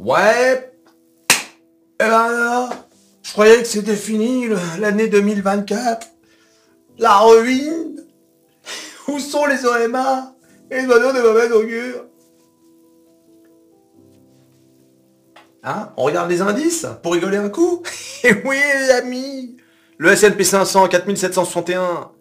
Ouais. Eh ben je croyais que c'était fini l'année 2024. La ruine. Où sont les OMA Et les oiseaux de mauvaise augure? Hein? On regarde les indices pour rigoler un coup? Et oui les amis Le S&P 500 4761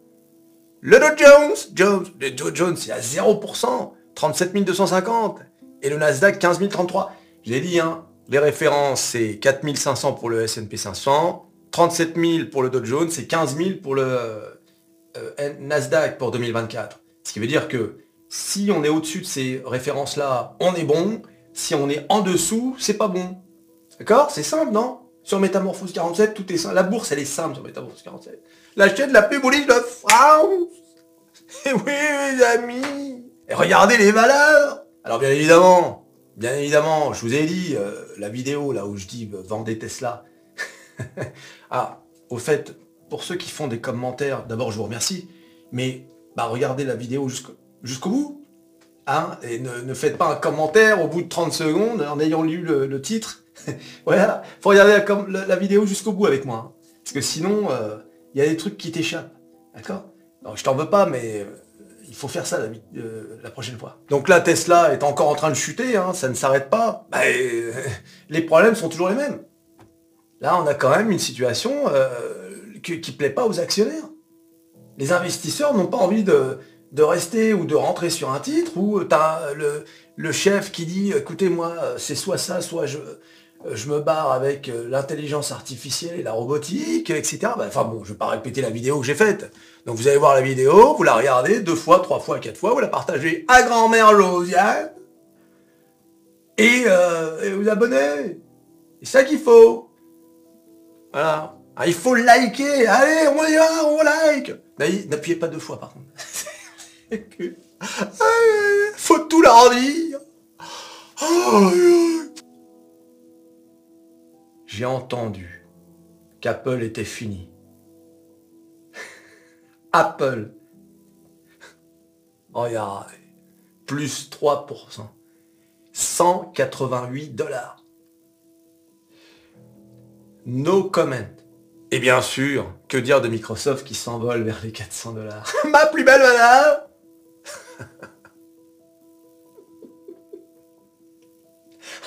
le Dow Jones, Jones, le Dow Jones, c'est à 0%, 37 250. Et le Nasdaq, 15 033. Je l'ai dit, hein, les références, c'est 4 500 pour le S&P 500, 37 000 pour le Dow Jones, c'est 15 000 pour le euh, Nasdaq pour 2024. Ce qui veut dire que si on est au-dessus de ces références-là, on est bon. Si on est en dessous, c'est pas bon. D'accord? C'est simple, non? Sur Métamorphose 47, tout est simple. La bourse, elle est simple sur Métamorphose 47. La chaîne la plus bullish de France Et oui, mes amis Et regardez les valeurs Alors bien évidemment, bien évidemment, je vous ai dit, euh, la vidéo là où je dis euh, vendez Tesla. ah, au fait, pour ceux qui font des commentaires, d'abord je vous remercie, mais bah regardez la vidéo jusqu'au bout. Hein, et ne, faites pas un commentaire au bout de 30 secondes en ayant lu le, titre. voilà, faut regarder la, la- vidéo jusqu'au bout avec moi. hein. Parce que sinon, euh, il y a des trucs qui t'échappent. D'accord? Je t'en veux pas, mais il faut faire ça euh, la prochaine fois. Donc là, Tesla est encore en train de chuter, hein, ça ne s'arrête pas. Bah, euh, les problèmes sont toujours les mêmes. Là, on a quand même une situation euh, qui, qui plaît pas aux actionnaires. Les investisseurs n'ont pas envie de, rester ou de rentrer sur un titre où tu as le, le chef qui dit écoutez moi c'est soit ça, soit je, je me barre avec euh, l'intelligence artificielle et la robotique, etc. Bah, Enfin bon, je vais pas répéter la vidéo que j'ai faite. Donc vous allez voir la vidéo, vous la regardez deux fois, trois fois, quatre fois, vous la partagez à grand-mère Josiane et, euh, et vous abonnez. C'est ça qu'il faut. Voilà. Ah, il faut liker. Allez, on y va, on like. N'appuyez pas deux fois par contre. Faut tout leur dire. J'ai entendu qu'Apple était fini. Apple. Regardez. Plus 3%. 188 dollars. No comment. Et bien sûr, que dire de Microsoft qui s'envole vers les 400 dollars? Ma plus belle madame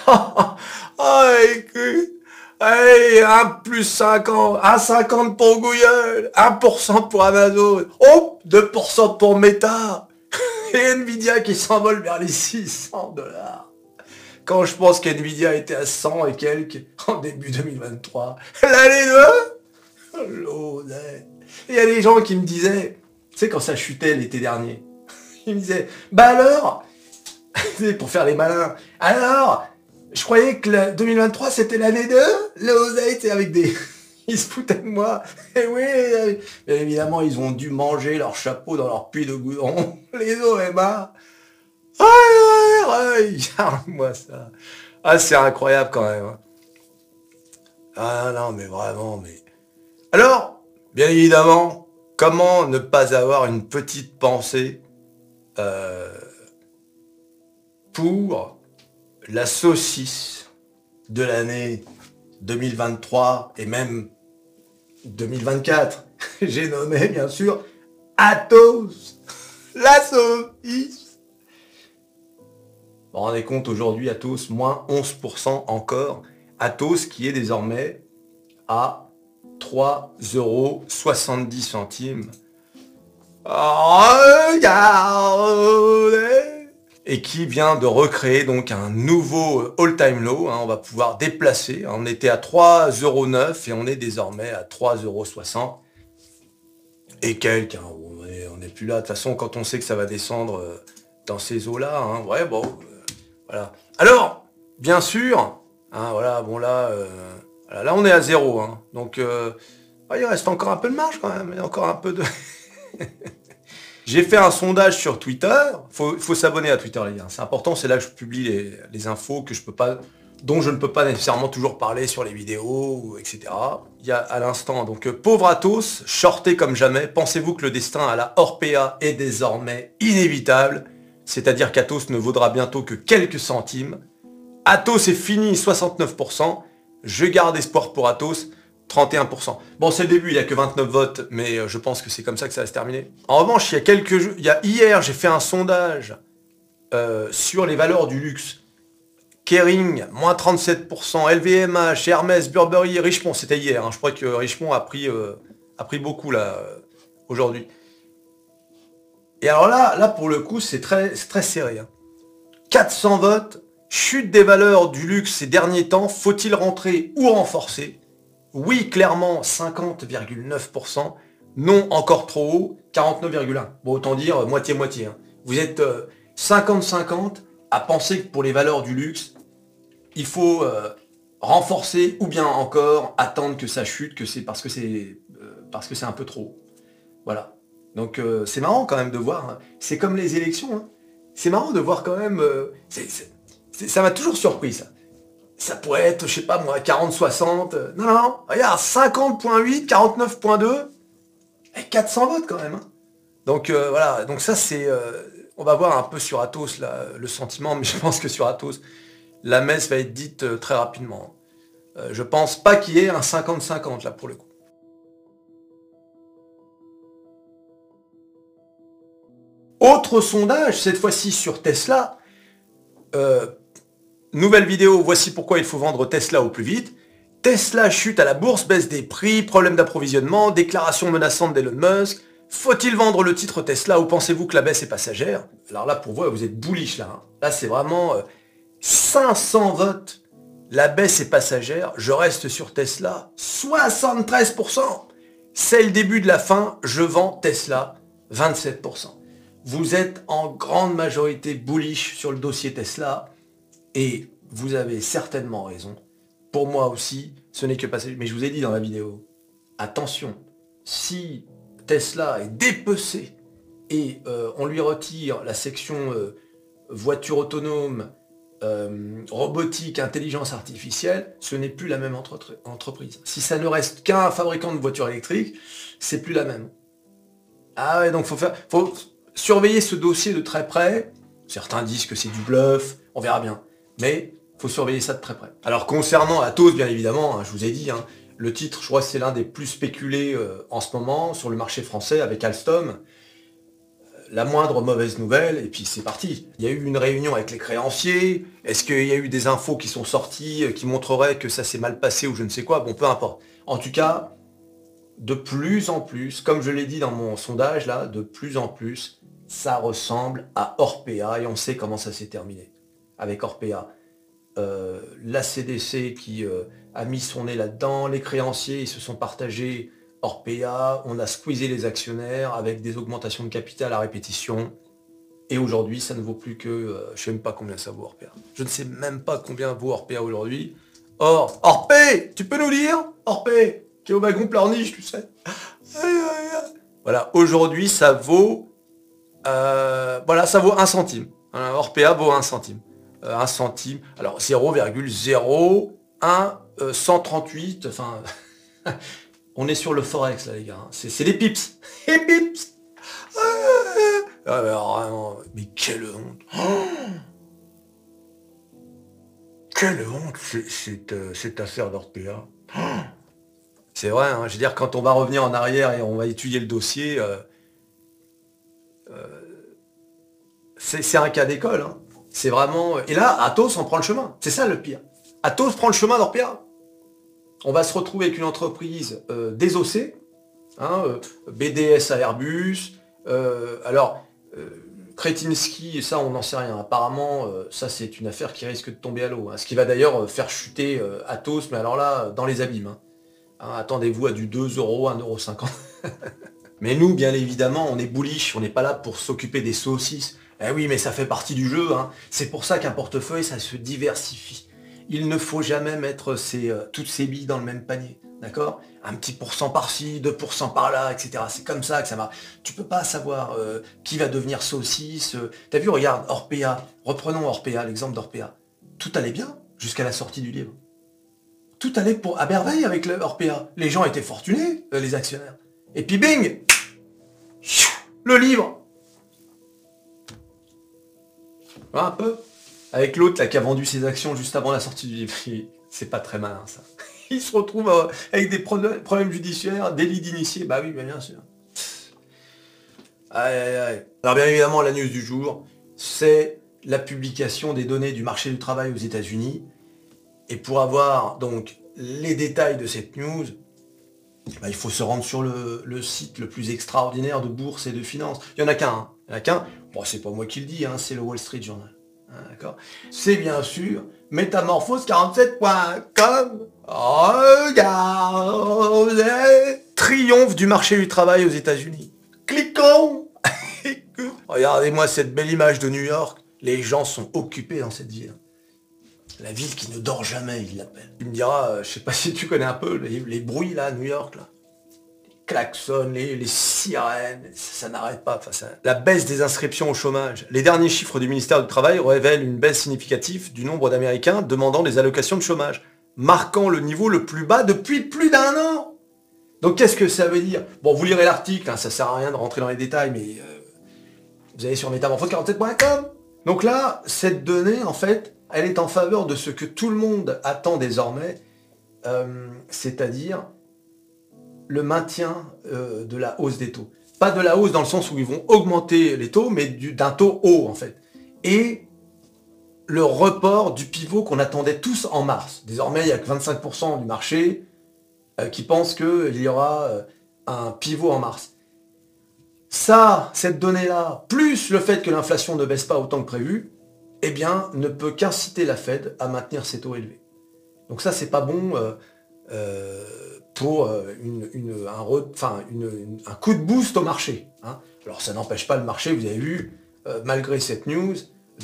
Oh, écoute Allez, 1 plus 50, 1,50 pour Google, 1% pour Amazon, oh, 2% pour Meta, et Nvidia qui s'envole vers les 600 dollars. Quand je pense qu'Nvidia était à 100 et quelques en début 2023, l'année de l'oseille. Il y a des gens qui me disaient, tu sais quand ça chutait l'été dernier, ils me disaient, bah alors, pour faire les malins, alors, je croyais que le 2023 c'était l'année de l'oseille, c'est avec des... Ils se foutaient de moi. Et oui, bien évidemment, ils ont dû manger leur chapeau dans leur puits de goudron. Les OMA. Regarde-moi ça. Ah, c'est incroyable quand même. hein. Ah non, mais vraiment, mais... Alors, bien évidemment, comment ne pas avoir une petite pensée euh, pour la saucisse de l'année 2023 et même 2024. J'ai nommé bien sûr Athos, la saucisse. Vous rendez compte aujourd'hui Athos, moins 11% encore. Athos qui est désormais à 3,70 euros centimes. Regardez et qui vient de recréer donc un nouveau all-time low. hein, on va pouvoir déplacer. On était à 3,09€ et on est désormais à 3,60€ et quelques. on est- on n'est plus là. De toute façon, quand on sait que ça va descendre euh, dans ces eaux-là, hein, ouais, bon, euh, voilà. Alors, bien sûr, hein, voilà, bon là, euh, là on est à zéro. donc, il reste encore un peu de marge quand même, encore un peu de... J'ai fait un sondage sur Twitter. Faut, faut s'abonner à Twitter, les gars. C'est important. C'est là que je publie les, infos que je peux pas, dont je ne peux pas nécessairement toujours parler sur les vidéos, etc. Il y a à l'instant, donc, euh, pauvre Athos, shorté comme jamais. Pensez-vous que le destin à la Orpea est désormais inévitable? C'est-à-dire qu'Athos ne vaudra bientôt que quelques centimes. Atos est fini 69%. Je garde espoir pour Atos. 31%. Bon, c'est le début, il n'y a que 29 votes, mais euh, je pense que c'est comme ça que ça va se terminer. En revanche, il y a quelques jours, il y a hier, j'ai fait un sondage euh, sur les valeurs du luxe. Kering, moins 37%, LVMH, Hermès, Burberry, Richemont, c'était hier. Hein. Je crois que Richemont a pris, euh, a pris beaucoup là aujourd'hui. Et alors là, là pour le coup, c'est très, très serré. 400 hein. votes, chute des valeurs du luxe ces derniers temps, faut-il rentrer ou renforcer? Oui, clairement, 50,9%. Non, encore trop haut, 49,1%. Bon, autant dire moitié-moitié. Hein. Vous êtes 50-50 euh, à penser que pour les valeurs du luxe, il faut euh, renforcer ou bien encore attendre que ça chute, que c'est parce que c'est euh, un peu trop. Voilà. Donc euh, c'est marrant quand même de voir. Hein. C'est comme les élections. Hein. C'est marrant de voir quand même. Euh, ça m'a toujours surpris ça. Ça pourrait être, je sais pas moi, 40-60. Euh, non, non. Regarde, 50.8, 49.2. Et 400 votes quand même. Hein. Donc voilà, donc ça c'est. on va voir un peu sur Athos là, le sentiment, mais je pense que sur Athos, la messe va être dite très rapidement. je pense pas qu'il y ait un 50-50 là pour le coup. Autre sondage, cette fois-ci sur Tesla. Nouvelle vidéo, voici pourquoi il faut vendre Tesla au plus vite. Tesla chute à la bourse, baisse des prix, problème d'approvisionnement, déclaration menaçante d'Elon Musk. Faut-il vendre le titre Tesla ou pensez-vous que la baisse est passagère? Alors là, pour vous, vous êtes bullish là. Hein. Là, c'est vraiment 500 euh, votes. La baisse est passagère. Je reste sur Tesla. 73%. C'est le début de la fin. Je vends Tesla. 27% vous êtes en grande majorité bullish sur le dossier Tesla et vous avez certainement raison. Pour moi aussi, ce n'est que passé. Mais je vous ai dit dans la vidéo, attention, si Tesla est dépecé et euh, on lui retire la section euh, voiture autonome, euh, robotique, intelligence artificielle, ce n'est plus la même entreprise. Si ça ne reste qu'un fabricant de voitures électriques, c'est plus la même. Ah ouais, donc faut faire, faut, surveiller ce dossier de très près. Certains disent que c'est du bluff, on verra bien. Mais faut surveiller ça de très près. Alors concernant Atos, bien évidemment, hein, je vous ai dit, hein, le titre, je crois c'est l'un des plus spéculés euh, en ce moment sur le marché français avec Alstom. Euh, la moindre mauvaise nouvelle, et puis c'est parti. Il y a eu une réunion avec les créanciers. Est-ce qu'il y a eu des infos qui sont sorties euh, qui montreraient que ça s'est mal passé ou je ne sais quoi? Bon, peu importe. En tout cas, de plus en plus, comme je l'ai dit dans mon sondage là, de plus en plus, ça ressemble à Orpea et on sait comment ça s'est terminé avec Orpea. Euh, la CDC qui euh, a mis son nez là-dedans, les créanciers ils se sont partagés Orpea, on a squeezé les actionnaires avec des augmentations de capital à répétition. Et aujourd'hui, ça ne vaut plus que... Euh, je ne sais même pas combien ça vaut Orpea. Je ne sais même pas combien vaut Orpea aujourd'hui. Or, Orpé, tu peux nous dire Orpé, qui est au wagon pleurniche, tu sais. Voilà, aujourd'hui, ça vaut voilà, ça vaut un centime. Orpea vaut un centime. Euh, un centime. Alors 0,0138. enfin, on est sur le forex là les gars. Hein. C'est des pips. Les pips. Ah, mais quelle honte. quelle honte cette, euh, cette affaire d'Orpea. C'est vrai, hein. je veux dire, quand on va revenir en arrière et on va étudier le dossier, euh, c'est un cas d'école. Hein. C'est vraiment. Et là, Atos en prend le chemin. C'est ça le pire. Atos prend le chemin d'Orpea. On va se retrouver avec une entreprise euh, désossée, hein, euh, BDS à Airbus. alors, Kretinsky, ça on n'en sait rien. Apparemment, ça c'est une affaire qui risque de tomber à l'eau. Hein. ce qui va d'ailleurs faire chuter Atos, mais alors là, dans les abîmes. Attendez-vous à du 2 euros, 1,50 euros. Mais nous, bien évidemment, on est bullish, on n'est pas là pour s'occuper des saucisses. Eh oui, mais ça fait partie du jeu. Hein. C'est pour ça qu'un portefeuille, ça se diversifie. Il ne faut jamais mettre euh, toutes ses billes dans le même panier. D'accord? Un petit pourcent par-ci, 2% par-là, etc. C'est comme ça que ça va. Tu peux pas savoir euh, qui va devenir saucisse. Euh. T'as vu, regarde, Orpea. Reprenons Orpea, l'exemple d'Orpea. Tout allait bien jusqu'à la sortie du livre. Tout allait pour à merveille avec le Orpea. Les gens étaient fortunés, les actionnaires. Et puis bing le livre. Un peu. avec l'autre là qui a vendu ses actions juste avant la sortie du livre. C'est pas très malin ça. Il se retrouve euh, avec des problèmes judiciaires, délit d'initié. Bah oui, bien sûr. Aïe, aïe, aïe. Alors bien évidemment, la news du jour, c'est la publication des données du marché du travail aux États-Unis. Et pour avoir donc les détails de cette news, bah, il faut se rendre sur le, site le plus extraordinaire de bourse et de finance. Il n'y en a qu'un. Hein. Qu'un. Bon, c'est pas moi qui le dis, hein, c'est le Wall Street Journal. Hein, d'accord? C'est bien sûr métamorphose47.com. Regardez Triomphe du marché du travail aux États-Unis. Cliquons Regardez-moi cette belle image de New York. Les gens sont occupés dans cette ville. La ville qui ne dort jamais, il l'appelle. Tu me diras, euh, je sais pas si tu connais un peu les, bruits là, New York, là. Les klaxons, les, sirènes, ça, n'arrête pas. Enfin, La baisse des inscriptions au chômage. Les derniers chiffres du ministère du Travail révèlent une baisse significative du nombre d'Américains demandant des allocations de chômage, marquant le niveau le plus bas depuis plus d'un an. Donc qu'est-ce que ça veut dire? Bon, vous lirez l'article, hein, ça sert à rien de rentrer dans les détails, mais euh, vous allez sur métamorphose47.com. Donc là, cette donnée, en fait, elle est en faveur de ce que tout le monde attend désormais, euh, c'est-à-dire le maintien euh, de la hausse des taux. Pas de la hausse dans le sens où ils vont augmenter les taux, mais d'un taux haut en fait. Et le report du pivot qu'on attendait tous en mars. Désormais, il n'y a que 25% du marché euh, qui pense qu'il y aura un pivot en mars. Ça, cette donnée-là, plus le fait que l'inflation ne baisse pas autant que prévu, eh bien, ne peut qu'inciter la Fed à maintenir ses taux élevés. Donc ça, c'est pas bon euh, euh, pour euh, un, coup de boost au marché. Hein. Alors ça n'empêche pas le marché, vous avez vu, malgré cette news,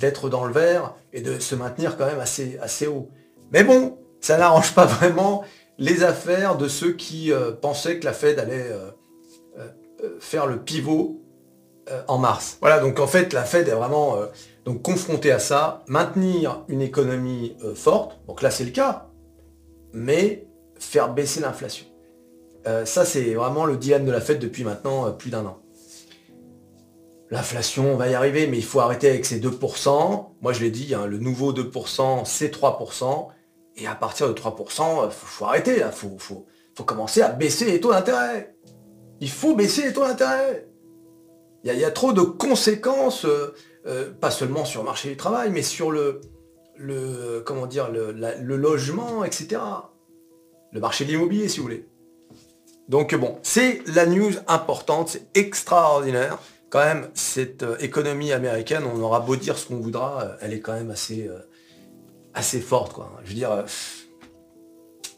d'être dans le vert et de se maintenir quand même assez, haut. Mais bon, ça n'arrange pas vraiment les affaires de ceux qui pensaient que la Fed allait faire le pivot en mars. Voilà, donc en fait, la Fed est vraiment donc confronté à ça, maintenir une économie euh, forte, donc là c'est le cas, mais faire baisser l'inflation. Euh, ça c'est vraiment le dilemme de la fête depuis maintenant euh, plus d'un an. L'inflation, on va y arriver, mais il faut arrêter avec ces 2%. Moi je l'ai dit, hein, le nouveau 2%, c'est 3%. Et à partir de 3%, il faut, arrêter, il faut, faut, faut commencer à baisser les taux d'intérêt. Il faut baisser les taux d'intérêt. Il y, a trop de conséquences euh, pas seulement sur le marché du travail, mais sur le, le comment dire, le, logement, etc. Le marché de l'immobilier, si vous voulez. Donc bon, c'est la news importante, c'est extraordinaire. Quand même, cette euh, économie américaine, on aura beau dire ce qu'on voudra, euh, elle est quand même assez, assez forte. Quoi. Je veux dire,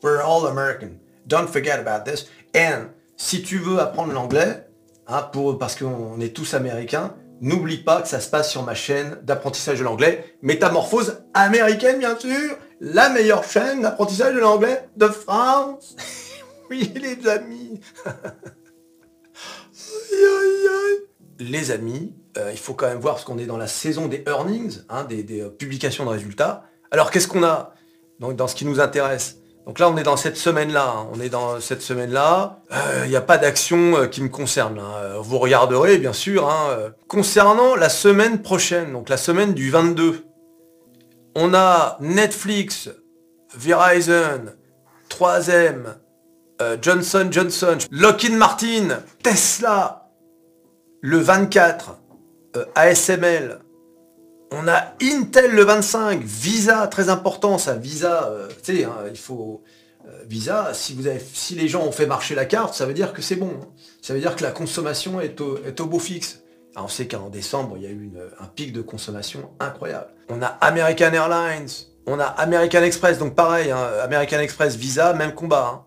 we're all American. Don't forget about this. And si tu veux apprendre l'anglais, hein, pour, parce qu'on est tous américains, N'oublie pas que ça se passe sur ma chaîne d'apprentissage de l'anglais, Métamorphose américaine bien sûr, la meilleure chaîne d'apprentissage de l'anglais de France. oui les amis. les amis, euh, il faut quand même voir parce qu'on est dans la saison des earnings, hein, des, euh, publications de résultats. Alors qu'est-ce qu'on a Donc dans ce qui nous intéresse? Donc là, on est dans cette semaine-là. Hein. On est dans cette semaine-là. Il euh, n'y a pas d'action euh, qui me concerne. Hein. Vous regarderez, bien sûr. Hein. Concernant la semaine prochaine, donc la semaine du 22, on a Netflix, Verizon, 3M, Johnson Johnson, Lockheed Martin, Tesla, le 24, ASML, on a Intel le 25, Visa, très important ça, Visa, euh, tu sais, hein, il faut... Euh, Visa, si les gens ont fait marcher la carte, ça veut dire que c'est bon. Hein. Ça veut dire que la consommation est au, est au beau fixe. On sait qu'en décembre, il y a eu un pic de consommation incroyable. On a American Airlines, on a American Express, donc pareil, hein, American Express, Visa, même combat.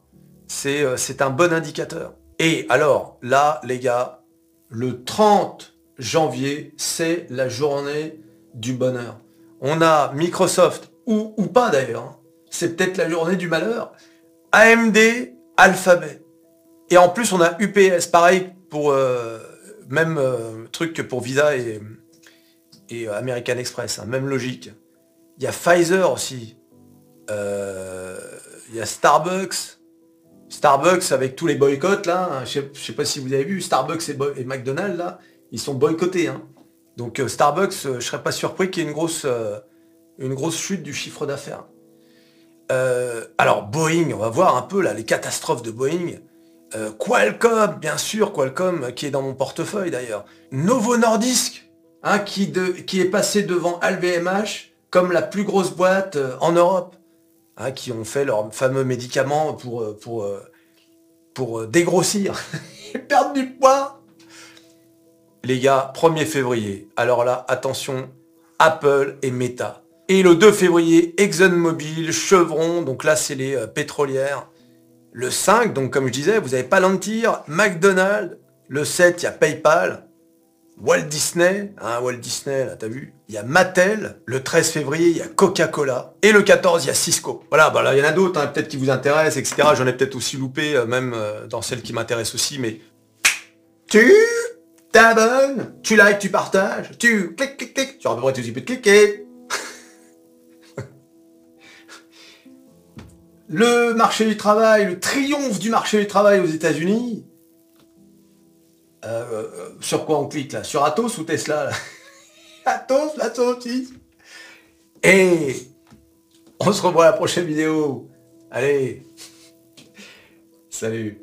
Euh, c'est un bon indicateur. Et alors, là, les gars, le 30 janvier, c'est la journée du bonheur. On a Microsoft, ou, ou pas d'ailleurs, hein. c'est peut-être la journée du malheur. AMD, Alphabet. Et en plus, on a UPS, pareil pour euh, même euh, truc que pour Visa et, euh, American Express, hein, même logique. Il y a Pfizer aussi. Il y a Starbucks. Starbucks avec tous les boycotts là, hein. je, sais, sais pas si vous avez vu, Starbucks et, McDonald's là, ils sont boycottés. Donc euh, Starbucks, euh, je serais pas surpris qu'il y ait une grosse, euh, Une grosse chute du chiffre d'affaires. Euh, alors Boeing, on va voir un peu là les catastrophes de Boeing. Euh, Qualcomm, bien sûr, Qualcomm qui est dans mon portefeuille d'ailleurs. Novo Nordisk, hein, qui, est passé devant LVMH comme la plus grosse boîte euh, en Europe, hein, qui ont fait leur fameux médicament pour, pour, pour dégrossir et perdre du poids. Les gars, 1er février. Alors là, attention, Apple et Meta. Et le 2 février, ExxonMobil, Chevron, donc là c'est les euh, pétrolières. Le 5, donc comme je disais, vous avez Palantir, McDonald's. Le 7, il y a PayPal. Walt Disney, hein, Walt Disney, là, t'as vu Il y a Mattel. Le 13 février, il y a Coca-Cola. Et le 14, il y a Cisco. Voilà, bah là, il y en a d'autres, hein, peut-être qui vous intéressent, etc. J'en ai peut-être aussi loupé, euh, même euh, dans celles qui m'intéressent aussi, mais... Tu t'abonnes, tu likes, tu partages, tu cliques, cliques, cliques. Tu auras à peu près tout de cliquer. Le marché du travail, le triomphe du marché du travail aux États-Unis. Euh, euh, sur quoi on clique là? Sur Atos ou Tesla? Atos, Atos, Et on se revoit à la prochaine vidéo. Allez, salut